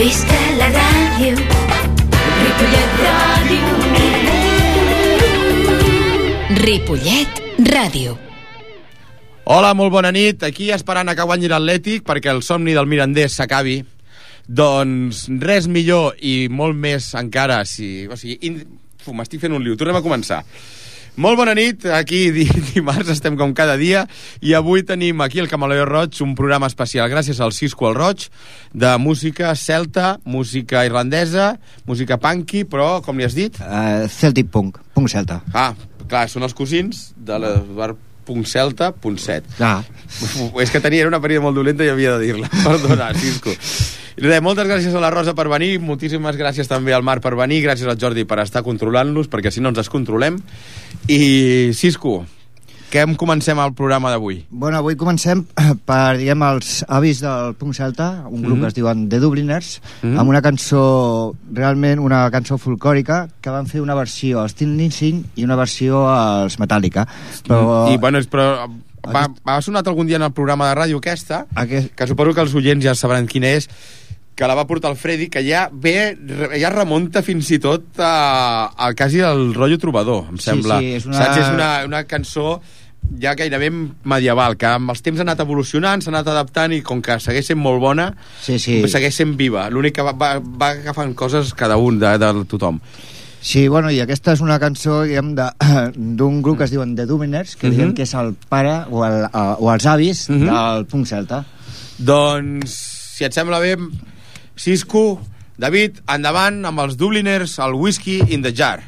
Visca la ràdio, Ripollet Ràdio. Ripollet Ràdio. Hola, molt bona nit. Aquí esperant a que guanyi l'Atlètic perquè el somni del Mirandés s'acabi. Doncs res millor i molt més encara si... O sigui, in... M'estic fent un liu. Tornem a començar. Molt bona nit, aquí di dimarts estem com cada dia i avui tenim aquí el Camaleó Roig un programa especial gràcies al Cisco al Roig de música celta, música irlandesa, música punky, però com li has dit? Uh, Celtic Punk, punk celta. Ah, clar, són els cosins de l'Eduard punt celta, punt set. Ah. És que tenia, era una parida molt dolenta i havia de dir-la. Perdona, Cisco. I res, moltes gràcies a la Rosa per venir, moltíssimes gràcies també al Marc per venir, gràcies al Jordi per estar controlant-los, perquè si no ens descontrolem. I, Cisco, que em comencem el programa d'avui? Bueno, avui comencem eh, per, diguem, els avis del punk celta, un grup Mhm. que es diuen The Dubliners, Mhm. amb una cançó, realment una cançó folclòrica, que van fer una versió als Tin Lynching i una versió als Metallica. Però I, bueno, és- però va, va sonat algun dia en el programa de ràdio aquesta, aquest, que suposo que els oients ja sabran quina és, que la va portar el Freddy, que ja ve, ja remunta fins i tot a, a quasi el rotllo trobador, em Sí, sembla. sí, és una- Saps? És una, una cançó ja gairebé medieval, que amb els temps ha anat evolucionant, s'ha anat adaptant i com que segueix sent molt bona, sí, sí. segueix sent viva. L'únic que va, va, va agafant coses cada un de, de tothom. Sí, bueno, i aquesta és una cançó, d'un grup que es diuen The Dubliners, que Mhm. diguem que és el pare o, el, eh, o els avis Mhm. del punk celta. Doncs, si et sembla bé, Cisco, David, endavant amb els Dubliners, el Whisky in the Jar.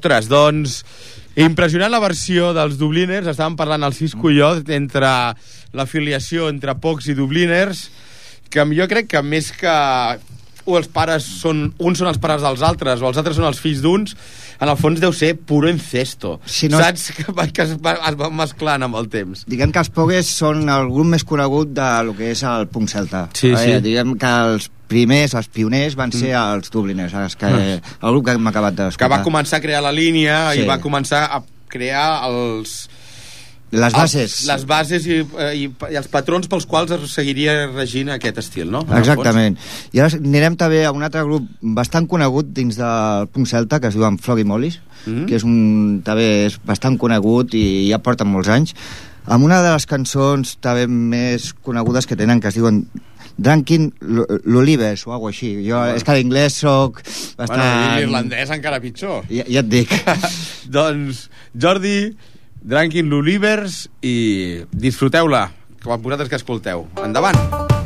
Ostres, doncs, impressionant la versió dels Dubliners, estàvem parlant al Cisco i jo, entre l'afiliació entre Pocs i Dubliners, que jo crec que més que o els pares són, uns són els pares dels altres o els altres són els fills d'uns, en el fons deu ser puro incesto. Si no- Saps? Que, que es, va, es va mesclant amb el temps. Diguem que els Pogues són el grup més conegut de lo que és el punk celta. Sí, sí. Eh, diguem que els primers, els pioners, van ser els Dubliners, els que, el grup que hem acabat Que d'escoltar. va començar a crear la línia Sí. i va començar a crear els les bases. Les bases i, i, i els patrons pels quals es seguiria regint aquest estil, no? Exactament. I ara anirem també a un altre grup bastant conegut dins del punt celta, que es diu Floggy Mollies, Mm. que és un, també és bastant conegut i ja porten molts anys, amb una de les cançons també més conegudes que tenen, que es diuen Drankin l'Olives o alguna així. Jo, és que l'inglès soc bastant... Bueno, l'irlandès encara pitjor. Ja, ja et dic. doncs, Jordi, Drankin l'Olivers i disfruteu-la, com vosaltres que escolteu. Endavant! Must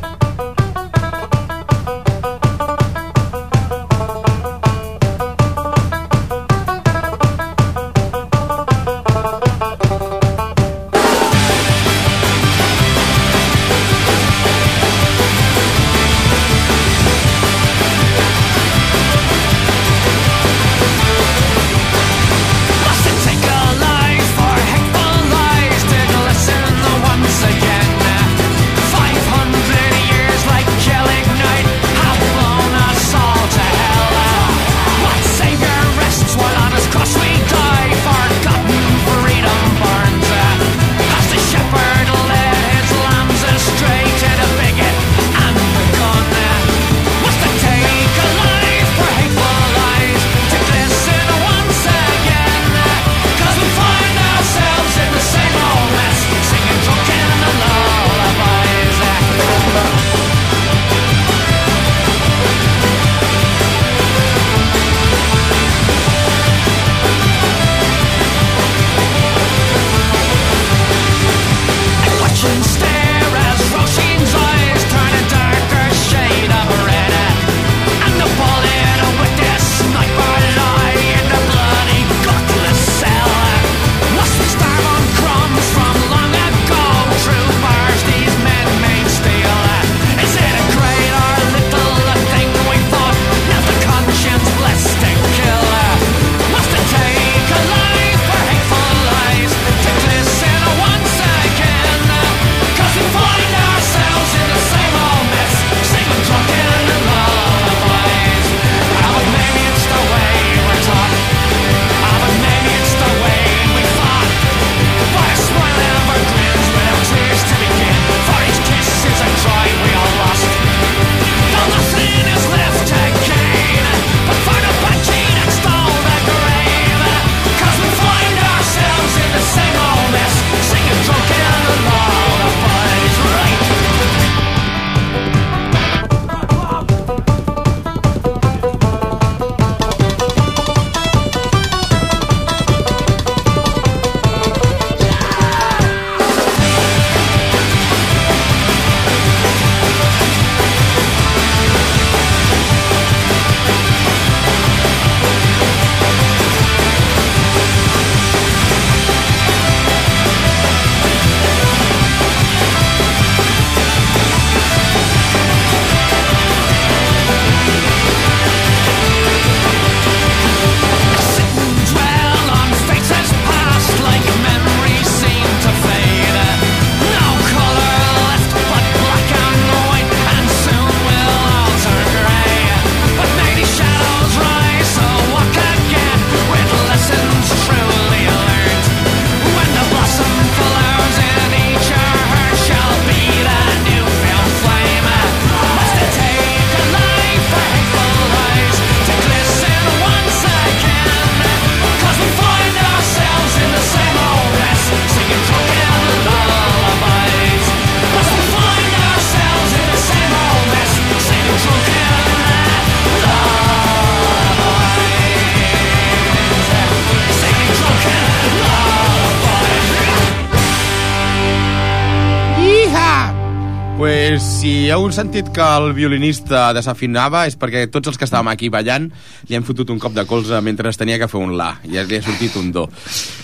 Pues si heu sentit que el violinista desafinava és perquè tots els que estàvem aquí ballant li han fotut un cop de colze mentre es tenia que fer un la i li ha sortit un do.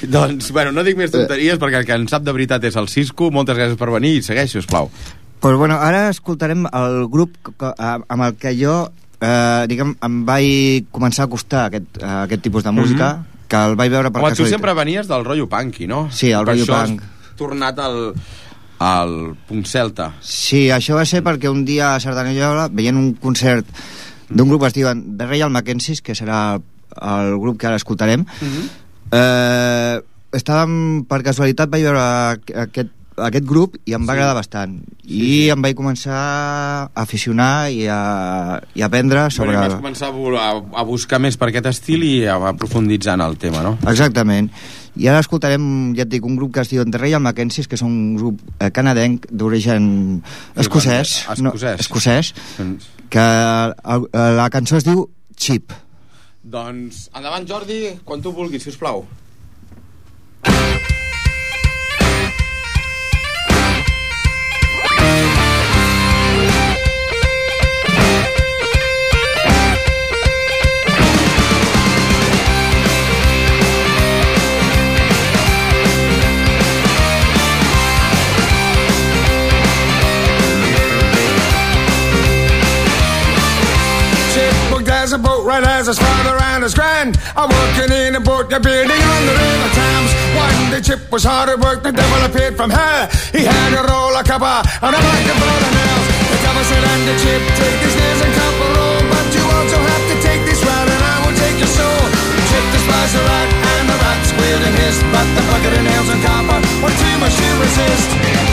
doncs, bueno, no dic més tonteries perquè el que en sap de veritat és el Cisco. Moltes gràcies per venir i segueixi, sisplau. Pues bueno, ara escoltarem el grup que- amb el que jo eh, diguem, em vaig començar a acostar a aquest, a aquest tipus de música, que el vaig veure per Home, tu casualitat. sempre venies del rotllo punky, no? Sí, el rotllo punk. tornat al, al punt celta. Sí, això va ser perquè un dia a Cerdanyola veient un concert d'un grup que es diuen The Royal Mackenzies, que serà el grup que ara escoltarem, Mhm. eh, estàvem, per casualitat vaig veure aqu- aquest, aquest grup i em va agradar bastant. I em vaig començar a aficionar i a, i a aprendre sobre... Bueno, vas començar a, a, a buscar més per aquest estil i a aprofunditzar en el tema, no? Exactament. I ara escoltarem, ja et dic, un grup que es diu The Royal Mackenzies, que és un grup eh, canadenc d'origen escocès. Escocès. escocès, Doncs, que el, la cançó es diu Chip. doncs endavant, Jordi, quan tu vulguis, si us plau. Chipmunk has a boat right as his father and his grand. I'm working in a boat, you're building on the river Thames. One day Chip was hard at work, the devil appeared from hell. He had a roll of copper and a full of nails. The devil said, and the Chip, take these nails and copper roll. But you also have to take this rod and I will take your soul. Chip despised the rat and the rat squealed and hissed. But the bucket of nails and copper were too much to resist.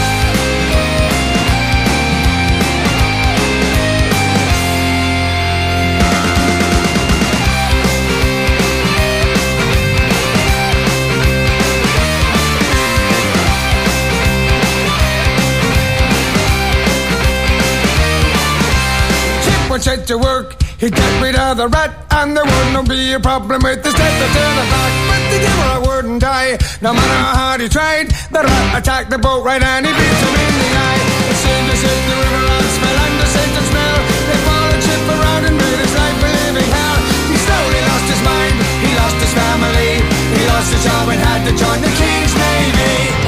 Set to work. He got rid of the rat, and there wouldn't be a problem with the step to it back. But the devil wouldn't die, no matter how hard he tried. The rat attacked the boat right, and he beat him in the eye. It seemed if the river rats fell under Satan's spell. They followed Chip around and made his life a living hell. He slowly lost his mind, he lost his family, he lost his job and had to join the King's Navy.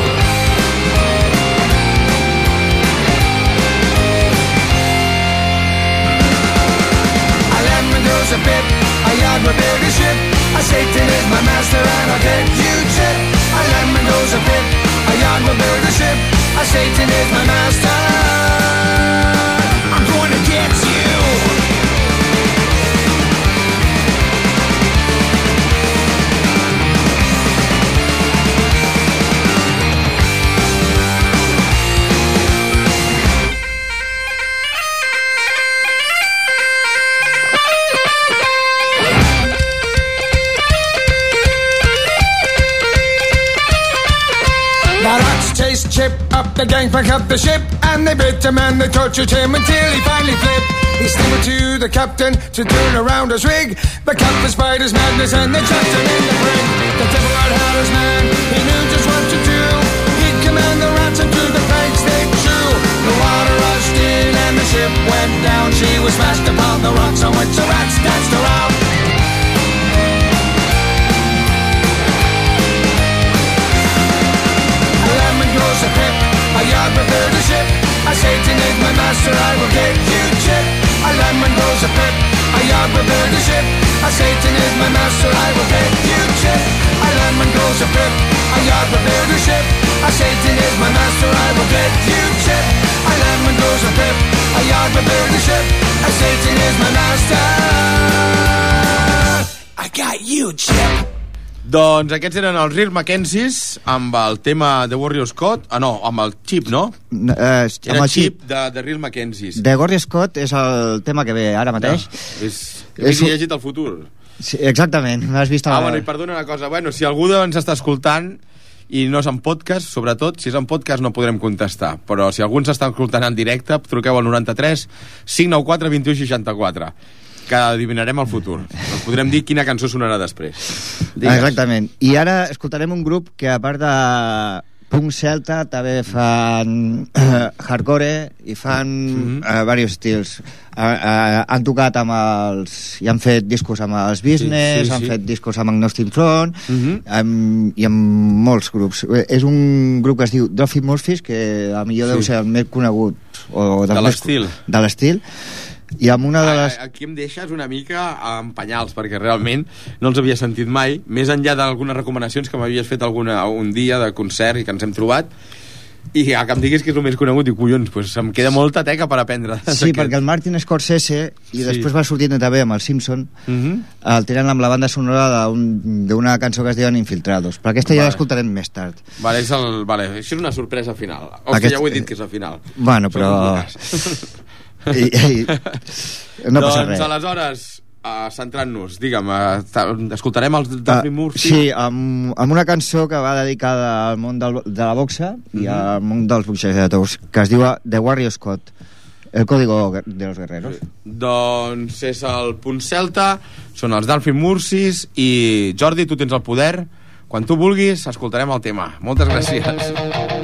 A bit, a yard will build a ship. A Satan is my master and I'll get you chip. A lemon grows a bit, a yard will build a ship. A Satan is my master. I'm going to get you. Up the gangplank of the ship, and they bit him and they tortured him until he finally flipped. He stammered to the captain to turn around his rig. The captain spied his madness and they chucked him in the brig. The devil had his man, he knew just what to do. He'd command the rats and to the planks they chew. The water rushed in and the ship went down. She was smashed upon the rocks on which the rats danced around. A a yard will build a ship. A Satan is my master, I will get you chip. A lemon grows a pip, a yard will build a ship. A Satan is my master, I will get you chip. A lemon grows a pip, a yard will build a ship. A Satan is my master, I will get you chip. A lemon grows a pip, a yard will build a ship. A Satan is my master. I got you, Chip. Doncs aquests eren els Real Mackenzies amb el tema de Warrior Scott. Ah, no, amb el Chip, no? Eh, Era amb el Chip de, de Real Mackenzies. De Gordy Scott és el tema que ve ara mateix. És, És és un- llegit el futur. Sí, exactament, m'has vist... Ah, a- bueno, i perdona una cosa. Bueno, si algú ens està escoltant i no és en podcast, sobretot, si és en podcast no podrem contestar. Però si algú ens està escoltant en directe, truqueu al 93 594 21 64 que adivinarem el futur. Us podrem dir quina cançó sonarà després. Digues. Exactament. I ara escoltarem un grup que, a part de punk celta, també fan eh, hardcore i fan mm. -hmm. uh, diversos estils. Uh, uh, han tocat amb els... i han fet discos amb els Business, Sí, sí, han sí. fet discos amb Agnostic Front Mhm. amb, i amb molts grups. Eh, És un grup que es diu Duffy Murphys, que a millor Sí. deu ser el més conegut o dels De l'estil. De l'estil. I amb una de les... A- a- Aquí em deixes una mica en penyals, perquè realment no els havia sentit mai, més enllà d'algunes recomanacions que m'havies fet alguna, un dia de concert i que ens hem trobat, i a que em diguis que és el més conegut, i collons, pues em queda molta teca per aprendre. Sí, perquè el Martin Scorsese, i Sí. després va sortint també amb el Simpson, Mhm. el tenen amb la banda sonora d'un- d'una cançó que es diuen Infiltrados. Però aquesta ja Vale. l'escoltarem més tard. Vale, és el, vale, això és una sorpresa final. Hòstia, Aquest- ja ho he dit que és el final. Bueno, però... I, i, no passa doncs, res. aleshores, uh, centrant-nos, digue'm, uh, ta- escoltarem els Daphne Ah, Murphy? Sí, amb, amb una cançó que va dedicada al món del, de la boxa i Mhm. al món dels boxejadors, que es diu The Warrior Scott, el código de los guerreros. Doncs és el punt celta, són els Dalfin Mursis i Jordi, tu tens el poder. Quan tu vulguis, escoltarem el tema. Moltes gràcies.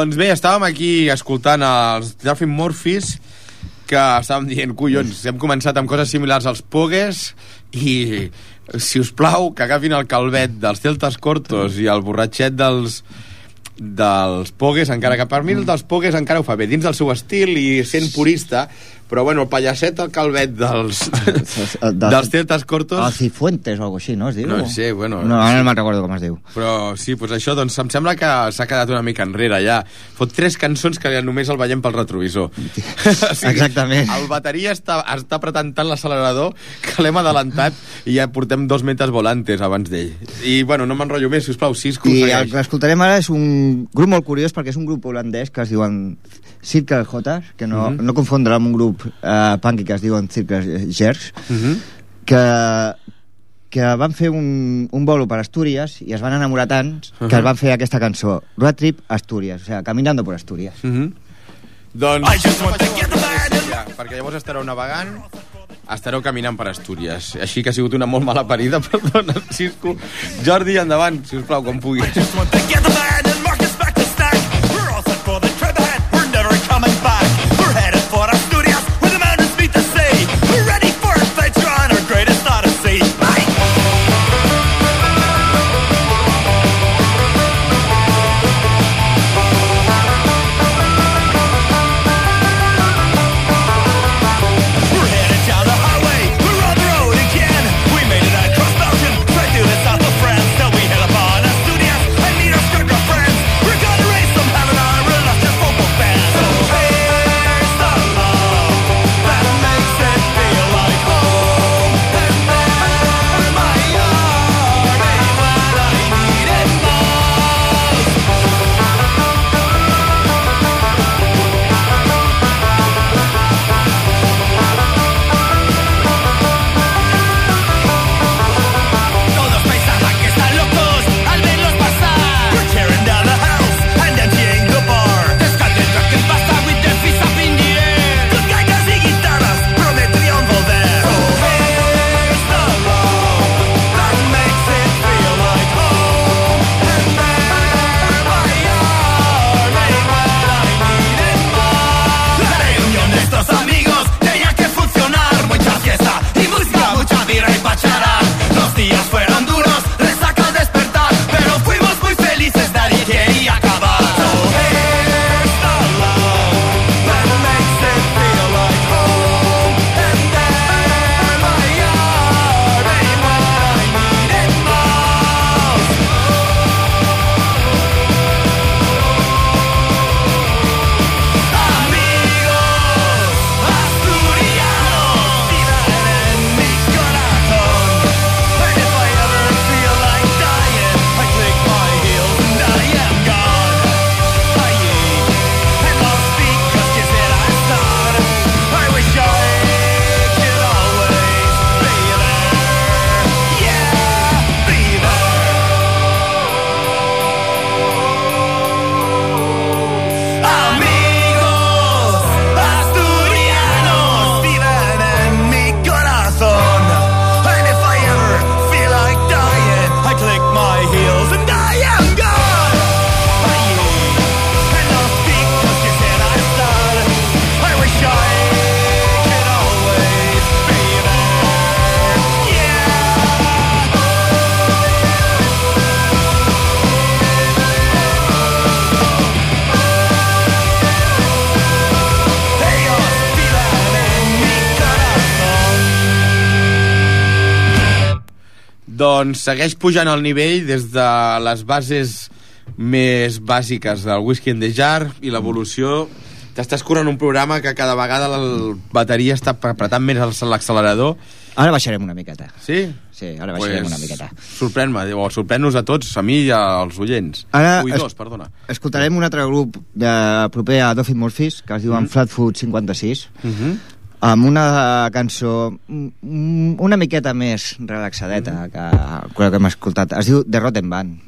Doncs bé, estàvem aquí escoltant els Daphne Murphys que estàvem dient, collons, hem començat amb coses similars als Pogues i, si us plau, que agafin el calvet dels Celtas Cortos i el borratxet dels dels Pogues, encara que per mi el dels Pogues encara ho fa bé, dins del seu estil i sent purista, però bueno, el pallasset al calvet dels, dels Celtas Cortos... El Cifuentes o alguna així, no es diu? No sé, bueno, No, ara no me'n recordo com es diu. Però sí, doncs això, doncs em sembla que s'ha quedat una mica enrere ja. Fot tres cançons que només el veiem pel retrovisor. o Exactament. El bateria està, està apretant tant l'accelerador que l'hem adelantat i ja portem dos metes volantes abans d'ell. I bueno, no m'enrotllo més, sisplau, Cisco, I el que escoltarem ara és un grup molt curiós perquè és un grup holandès que es diuen Circle J, que no, Mhm. no confondre amb un grup eh, punky que es diuen Circle Gers, Mhm. que, que van fer un, un bolo per Astúries i es van enamorar tant que Mhm. es van fer aquesta cançó, Road Trip Astúries, o sea, Caminando por Astúries. Mhm. Doncs... I just want to get the band and Ja, perquè llavors estareu navegant, estareu caminant per Astúries. Així que ha sigut una molt mala parida, perdona, Cisco. Jordi, endavant, si us plau, quan puguis. Doncs segueix pujant el nivell des de les bases més bàsiques del Whisky in the Jar i l'evolució t'estàs corrent un programa que cada vegada la bateria està apretant més l'accelerador Ara baixarem una miqueta. sí? Sí, ara baixarem una miqueta. sorprèn-me, o sorprèn-nos a tots a mi i als oients Ara oïdors, es- perdona Escoltarem un altre grup de, proper a Dolphin Murphys, que es diuen mm. Flatfoot 56, uh -huh. Amb una cançó mm, una miqueta més relaxadeta que, que el que hem escoltat. Es diu The Rotten Band.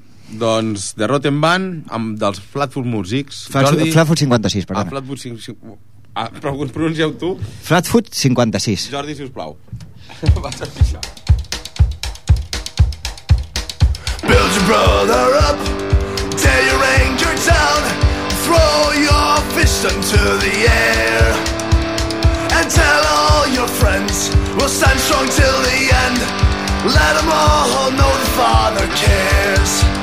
doncs The Rotten Band amb dels Flatfoot Musics Flatfoot, Flatfoot 56, ah, perdona. Flatfoot 5, 5, ah, però ho pronuncieu tu Flatfoot 56. Jordi, si us plau vas a pixar Build your brother up, tear your ranger down, throw your fist into the air, and tell all your friends we'll stand strong till the end. Let them all know the Father cares.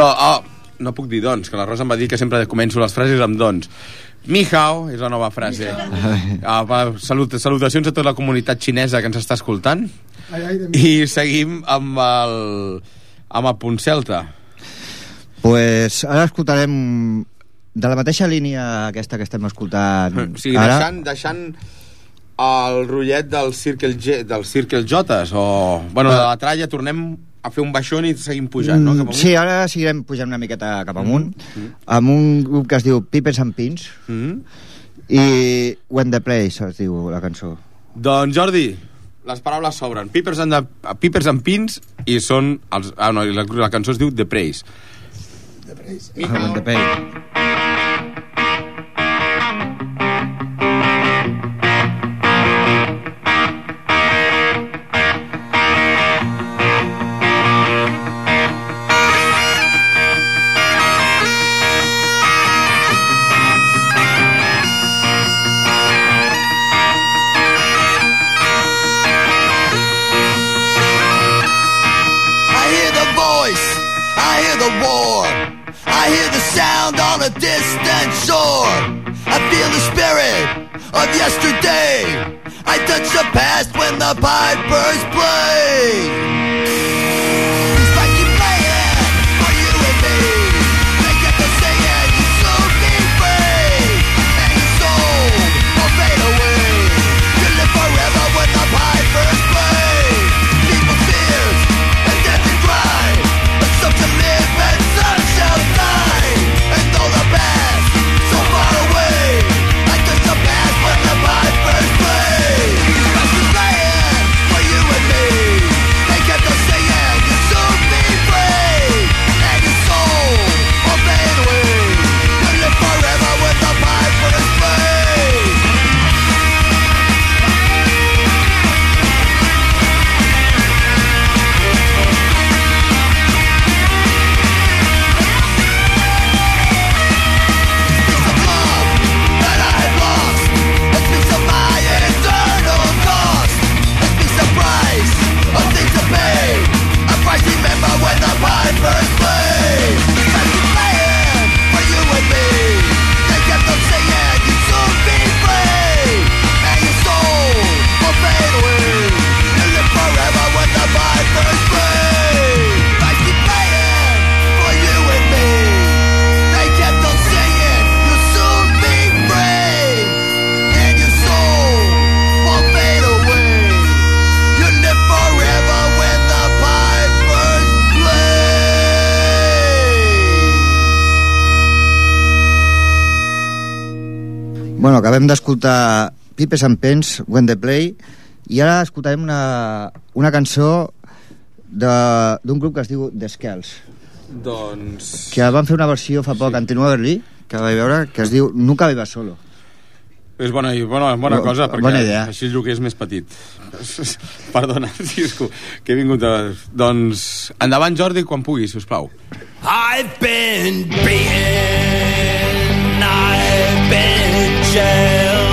Do, oh, no puc dir doncs, que la Rosa em va dir que sempre començo les frases amb doncs. Ni hao és la nova frase. Ah, va, salut, salutacions a tota la comunitat xinesa que ens està escoltant. I seguim amb el, amb el punt celta. pues ara escoltarem de la mateixa línia aquesta que estem escoltant O sigui, ara. deixant, deixant el rotllet del Circle, G, del Circle Jotes o... Bueno, de la tralla tornem a fer un baixón i seguim pujant, no? Cap amunt? Mm, Sí, ara seguirem pujant una miqueta cap amunt amb un grup que es diu Pipes and Pins Mm -hmm. I When the Place es diu la cançó. Doncs Jordi, les paraules s'obren. Pipers and, the, Pipers and Pins i són... Els, ah, no, la, la cançó es diu The Praise. When the Place. I hear the war. I hear the sound on a distant shore. I feel the spirit of yesterday. I touch the past when the pipers play. Acabem d'escoltar Pipes and Pens, When the Play, i ara escoltarem una, una cançó de- d'un grup que es diu The Skells, Doncs... que van fer una versió fa poc, sí. Antino Berlí, que vaig veure, que es diu Nunca vivas solo. És bona, bona, bona Bo- cosa, perquè bona idea. així el lloguer és més petit. Perdona, Cisco, que he vingut a... Doncs endavant, Jordi, quan puguis, si us plau. I've been beaten, I've been shell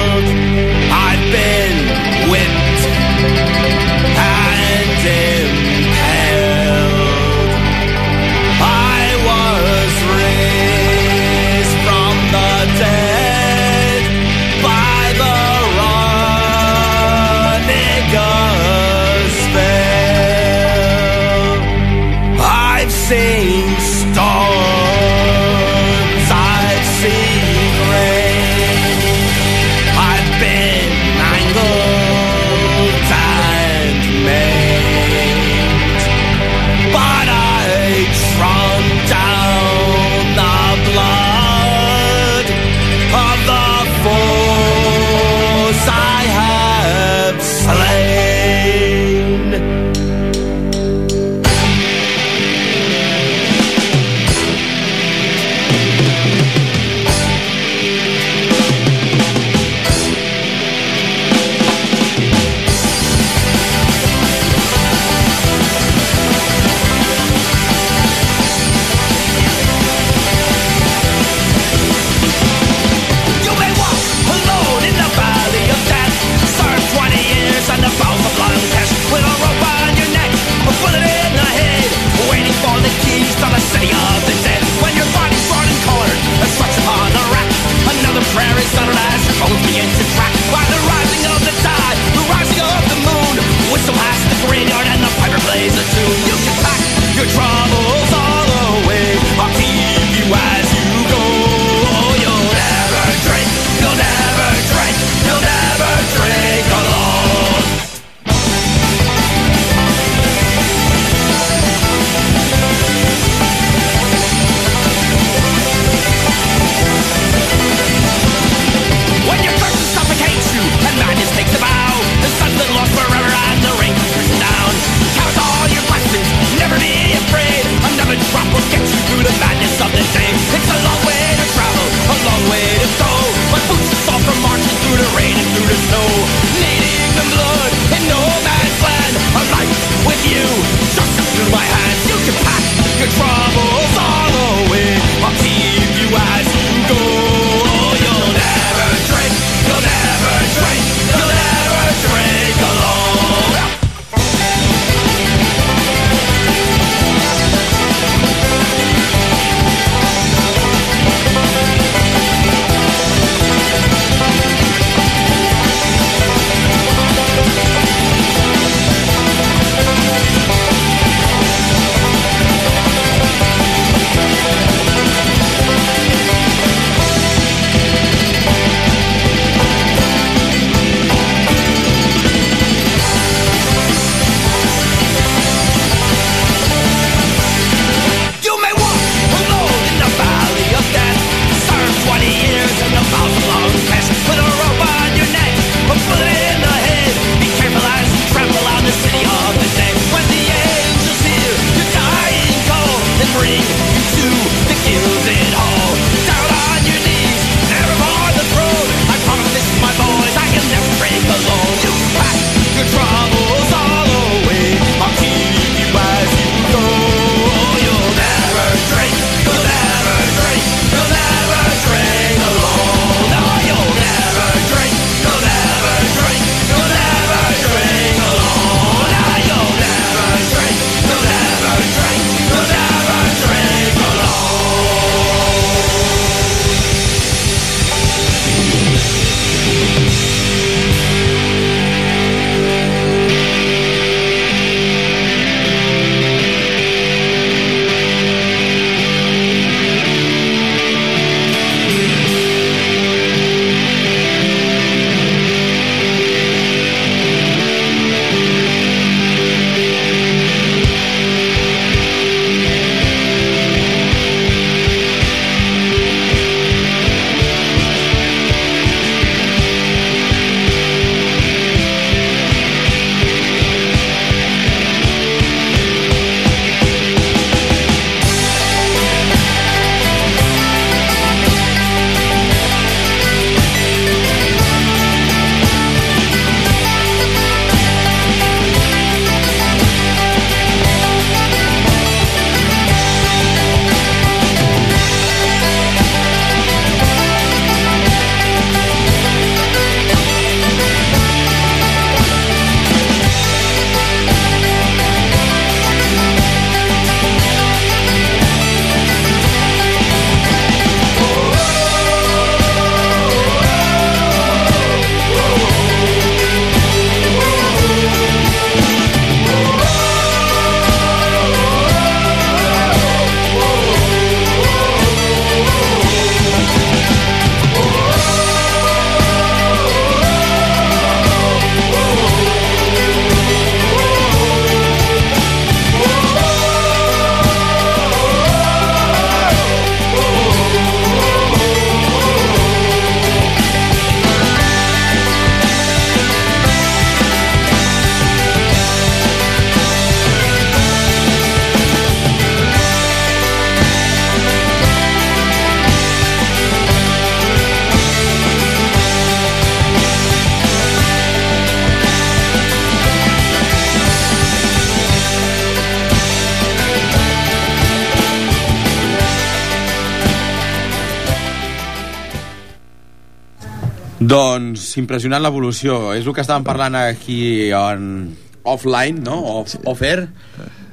Doncs impressionant l'evolució. És el que estàvem parlant aquí en offline, no? Off, off air.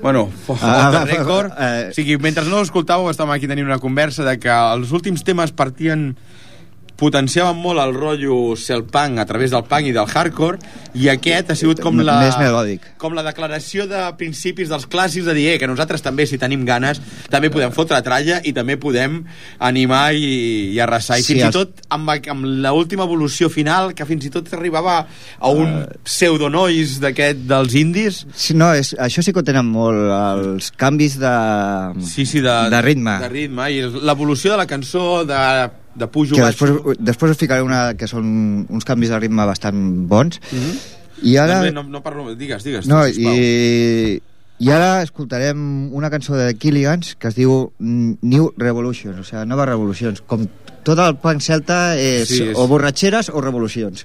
Bueno, Ah, ah, record. eh. O sigui, mentre no l'escoltàveu, estàvem aquí tenint una conversa de que els últims temes partien potenciaven molt el rotllo selpunk a través del punk i del hardcore i aquest ha sigut com la més melòdic. com la declaració de principis dels clàssics de dir eh, que nosaltres també si tenim ganes també podem fotre tralla i també podem animar i, i arrasar i Sí, fins els- i tot amb, amb l'última evolució final que fins i tot arribava a un Eh. pseudonois d'aquest dels indis Sí, no, és, això sí que ho tenen molt, els canvis de, sí, sí, de, de ritme. de ritme i l'evolució de la cançó de, de pujo que després, després us ficaré una que són uns canvis de ritme bastant bons. Mhm. I ara... Bé, no, no parlo, digues, digues No, sisplau. i, i ara escoltarem una cançó de Killigans que es diu New Revolution, o sigui, Noves Revolucions. Com tot el punk celta és, Sí, és- o borratxeres o revolucions.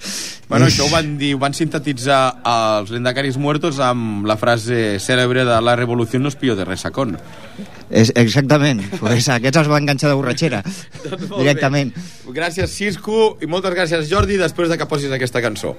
Bueno, això ho van dir, ho van sintetitzar els lendacaris muertos amb la frase cèlebre de la revolució no es pillo de resacón. És, exactament, pues aquests els van enganxar de borratxera, Doncs directament. Bé. Gràcies, Cisco, i moltes gràcies, Jordi, després de que posis aquesta cançó.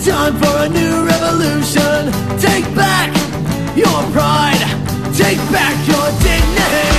It's time for a new revolution. Take back your pride, take back your dignity.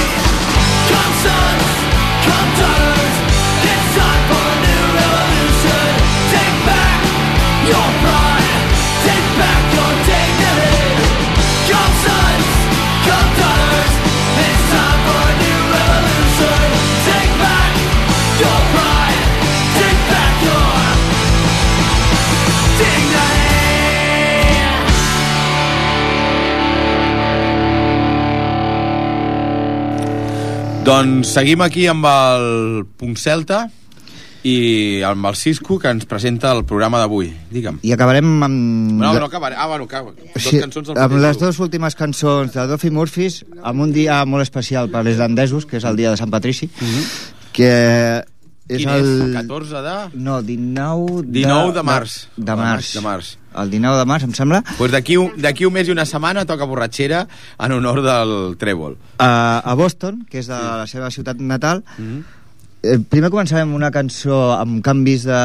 Doncs seguim aquí amb el Punt Celta i amb el Cisco que ens presenta el programa d'avui. Digue'm. I acabarem amb... No, no acabaré. Ah, bueno, acaba. Dos Sí, cançons del amb les dues últimes cançons de Duffy Murphys amb un dia molt especial per als irlandesos que és el dia de Sant Patrici que és Quin el... és? 14 de... no, 19 de, 19 de març. de, de març De març. el 19 de març em sembla Pues d'aquí un, un mes i una setmana toca borratxera en honor del Trèvol. a, a Boston que és de la seva ciutat natal Mhm. Eh, primer començarem amb una cançó amb canvis de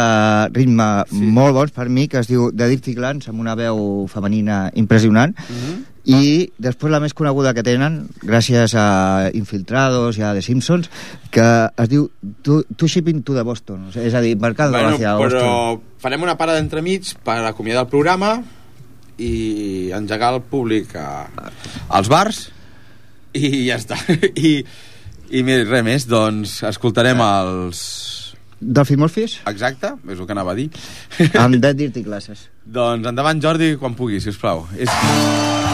ritme sí. molt bons per mi, que es diu The Dirty Glance, amb una veu femenina impressionant, mm -hmm. i després la més coneguda que tenen, gràcies a Infiltrados i a The Simpsons, que es diu Two, Two Shipping to the Boston, és a dir, Mercado de Bueno, Gràcia a Boston. però farem una parada d'entremig per acomiadar el programa i engegar el públic a, als bars i ja està. I, i res més, doncs escoltarem els... Dolphy Murphys, Exacte, és el que anava a dir. amb The Dirty Glasses. doncs endavant, Jordi, quan pugui, si us plau. És...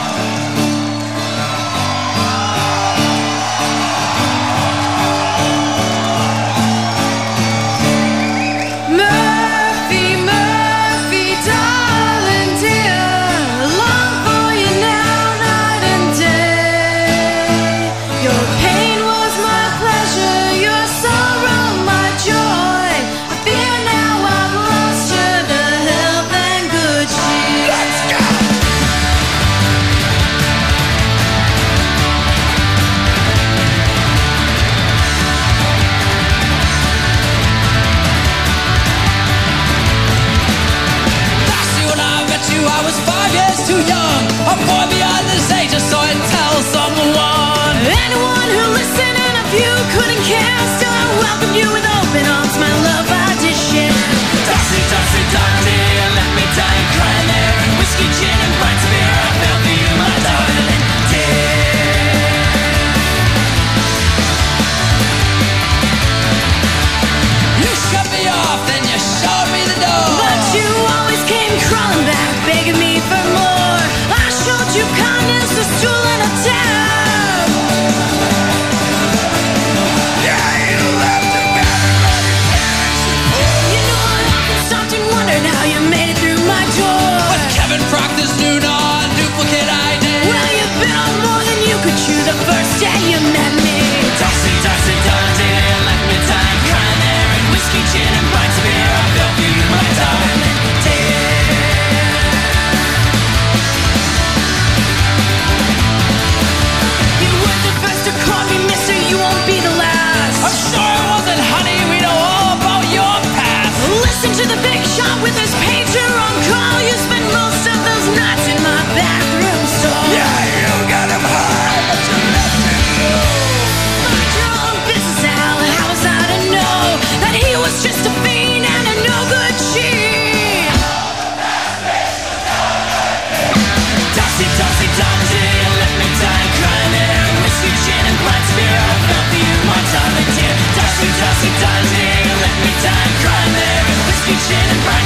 fiction and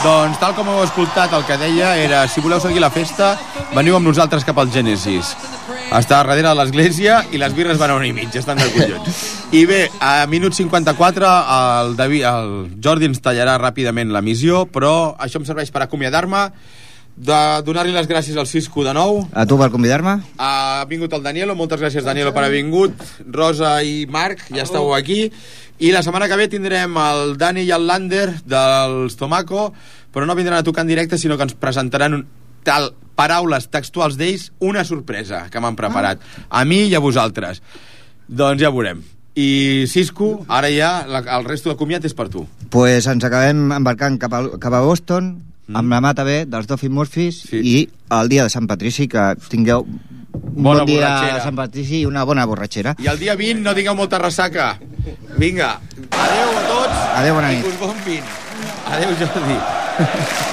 Doncs, tal com heu escoltat, el que deia era si voleu seguir la festa, veniu amb nosaltres cap al Genesis. Està darrere de l'església i les birres van a un i mig, estan de collons. I bé, a minut 54 el, David, el Jordi ens tallarà ràpidament la missió, però això em serveix per acomiadar-me, de donar-li les gràcies al Cisco de nou, A tu per convidar-me? ha vingut el Danielo, moltes gràcies Danielo per haver vingut, Rosa i Marc, ja estàu aquí, i la setmana que ve tindrem el Dani i el Lander dels Tomaco, però no vindran a tocar en directe, sinó que ens presentaran un, tal paraules textuals d'ells, una sorpresa que m'han preparat, a mi i a vosaltres. Doncs ja veurem. I Cisco, ara ja la, el resto de comiat és per tu. pues ens acabem embarcant cap a, cap a Boston mm. amb la mata B dels Duffy Murphys Sí. i el dia de Sant Patrici que tingueu un Bona bon dia borratxera. de Sant Patrici i una bona borratxera. I el dia 20 no tingueu molta ressaca. Vinga, adeu a tots. Adéu, bona i nit. us bon 20. Adeu, Jordi.